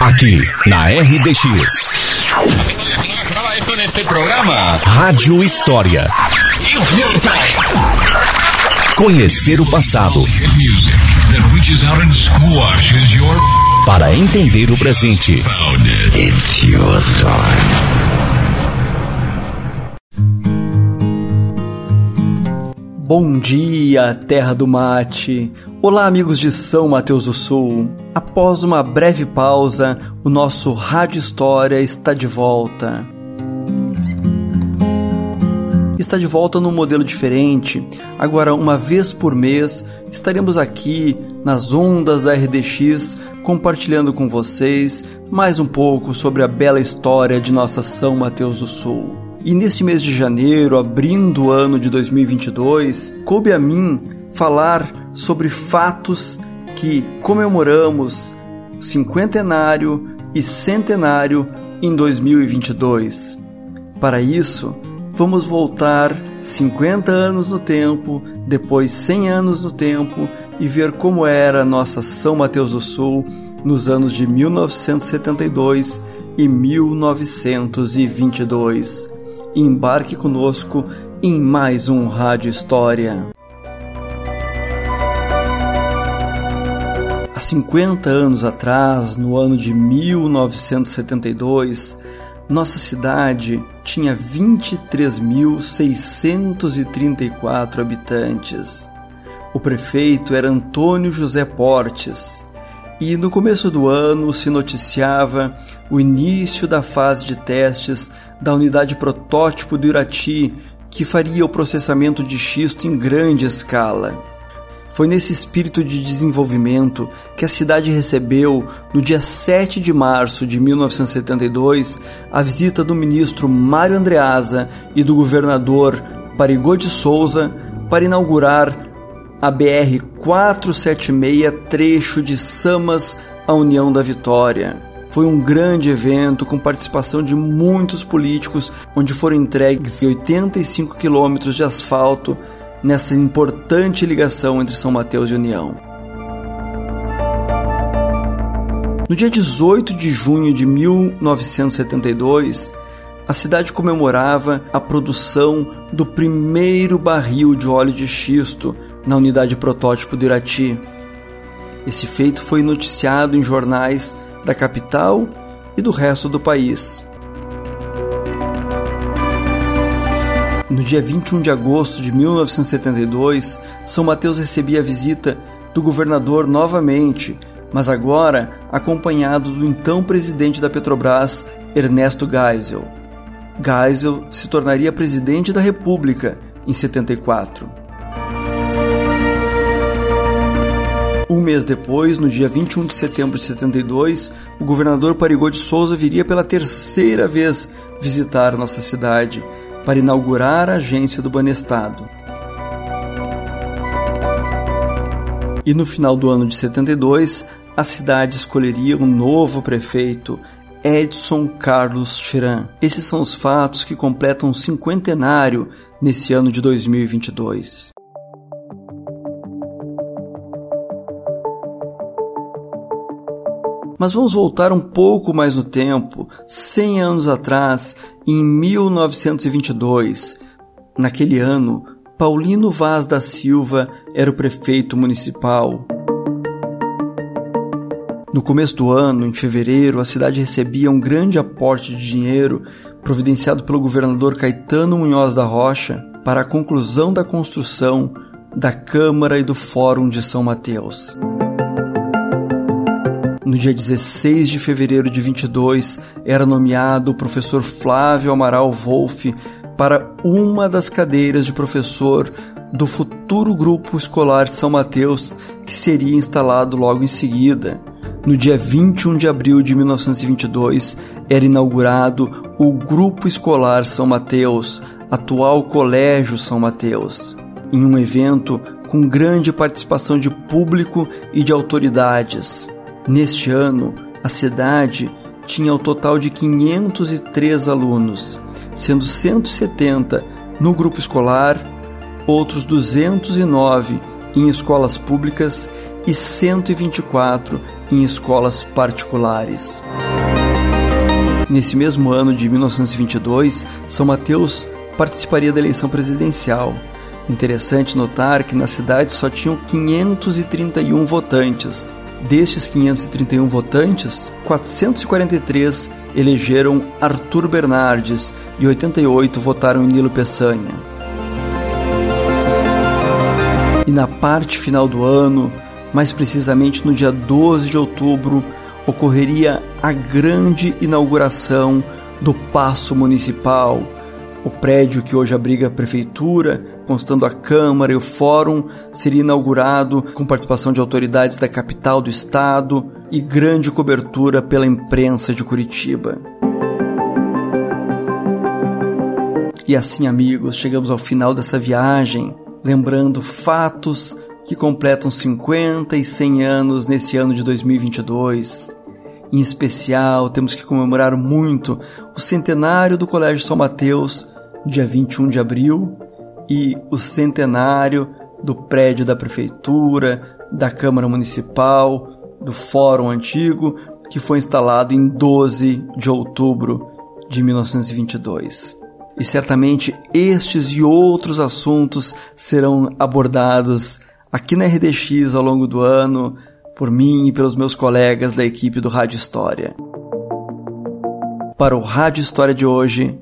Aqui na RDX. Rádio História. Conhecer o passado. Para entender o presente. Bom dia, terra do mate. Olá, amigos de São Mateus do Sul. Após uma breve pausa, o nosso Rádio História está de volta. Está de volta num modelo diferente. Agora, uma vez por mês, estaremos aqui nas ondas da RDX compartilhando com vocês mais um pouco sobre a bela história de nossa São Mateus do Sul. E nesse mês de janeiro, abrindo o ano de 2022, coube a mim falar sobre fatos que comemoramos cinquentenário e centenário em 2022. Para isso, vamos voltar 50 anos no tempo, depois 100 anos no tempo e ver como era nossa São Mateus do Sul nos anos de 1972 e 1922 embarque conosco em mais um Rádio História. Há 50 anos atrás, no ano de 1972, nossa cidade tinha 23.634 habitantes. O prefeito era Antônio José Portes e no começo do ano se noticiava o início da fase de testes da unidade protótipo do Irati, que faria o processamento de xisto em grande escala. Foi nesse espírito de desenvolvimento que a cidade recebeu, no dia 7 de março de 1972, a visita do ministro Mário Andreasa e do governador Parigô de Souza para inaugurar a BR 476, trecho de Samas à União da Vitória. Foi um grande evento com participação de muitos políticos, onde foram entregues 85 quilômetros de asfalto nessa importante ligação entre São Mateus e União. No dia 18 de junho de 1972, a cidade comemorava a produção do primeiro barril de óleo de xisto na unidade protótipo do Irati. Esse feito foi noticiado em jornais da capital e do resto do país. No dia 21 de agosto de 1972, São Mateus recebia a visita do governador novamente, mas agora acompanhado do então presidente da Petrobras, Ernesto Geisel. Geisel se tornaria presidente da República em 74. Um mês depois, no dia 21 de setembro de 72, o governador Parigô de Souza viria pela terceira vez visitar nossa cidade para inaugurar a agência do Banestado. E no final do ano de 72, a cidade escolheria um novo prefeito, Edson Carlos Chiran. Esses são os fatos que completam um cinquentenário nesse ano de 2022. Mas vamos voltar um pouco mais no tempo, 100 anos atrás, em 1922. Naquele ano, Paulino Vaz da Silva era o prefeito municipal. No começo do ano, em fevereiro, a cidade recebia um grande aporte de dinheiro providenciado pelo governador Caetano Munhoz da Rocha para a conclusão da construção da Câmara e do Fórum de São Mateus. No dia 16 de fevereiro de 22, era nomeado o professor Flávio Amaral Wolff para uma das cadeiras de professor do futuro grupo escolar São Mateus, que seria instalado logo em seguida. No dia 21 de abril de 1922, era inaugurado o Grupo Escolar São Mateus, atual Colégio São Mateus, em um evento com grande participação de público e de autoridades. Neste ano, a cidade tinha o total de 503 alunos, sendo 170 no grupo escolar, outros 209 em escolas públicas e 124 em escolas particulares. Nesse mesmo ano de 1922, São Mateus participaria da eleição presidencial. Interessante notar que na cidade só tinham 531 votantes. Destes 531 votantes, 443 elegeram Arthur Bernardes e 88 votaram em Nilo Peçanha. E na parte final do ano, mais precisamente no dia 12 de outubro, ocorreria a grande inauguração do Paço Municipal, o prédio que hoje abriga a prefeitura, constando a Câmara e o Fórum, seria inaugurado com participação de autoridades da capital do estado e grande cobertura pela imprensa de Curitiba. E assim, amigos, chegamos ao final dessa viagem, lembrando fatos que completam 50 e 100 anos nesse ano de 2022. Em especial, temos que comemorar muito o centenário do Colégio São Mateus, dia 21 de abril, e o centenário do prédio da Prefeitura, da Câmara Municipal, do Fórum Antigo, que foi instalado em 12 de outubro de 1922. E certamente estes e outros assuntos serão abordados aqui na RDX ao longo do ano por mim e pelos meus colegas da equipe do Rádio História. Para o Rádio História de hoje,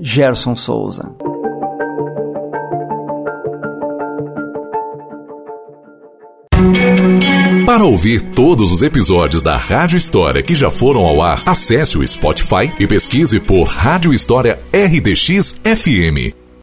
Gerson Souza. Para ouvir todos os episódios da Rádio História que já foram ao ar, acesse o Spotify e pesquise por Rádio História RDX FM.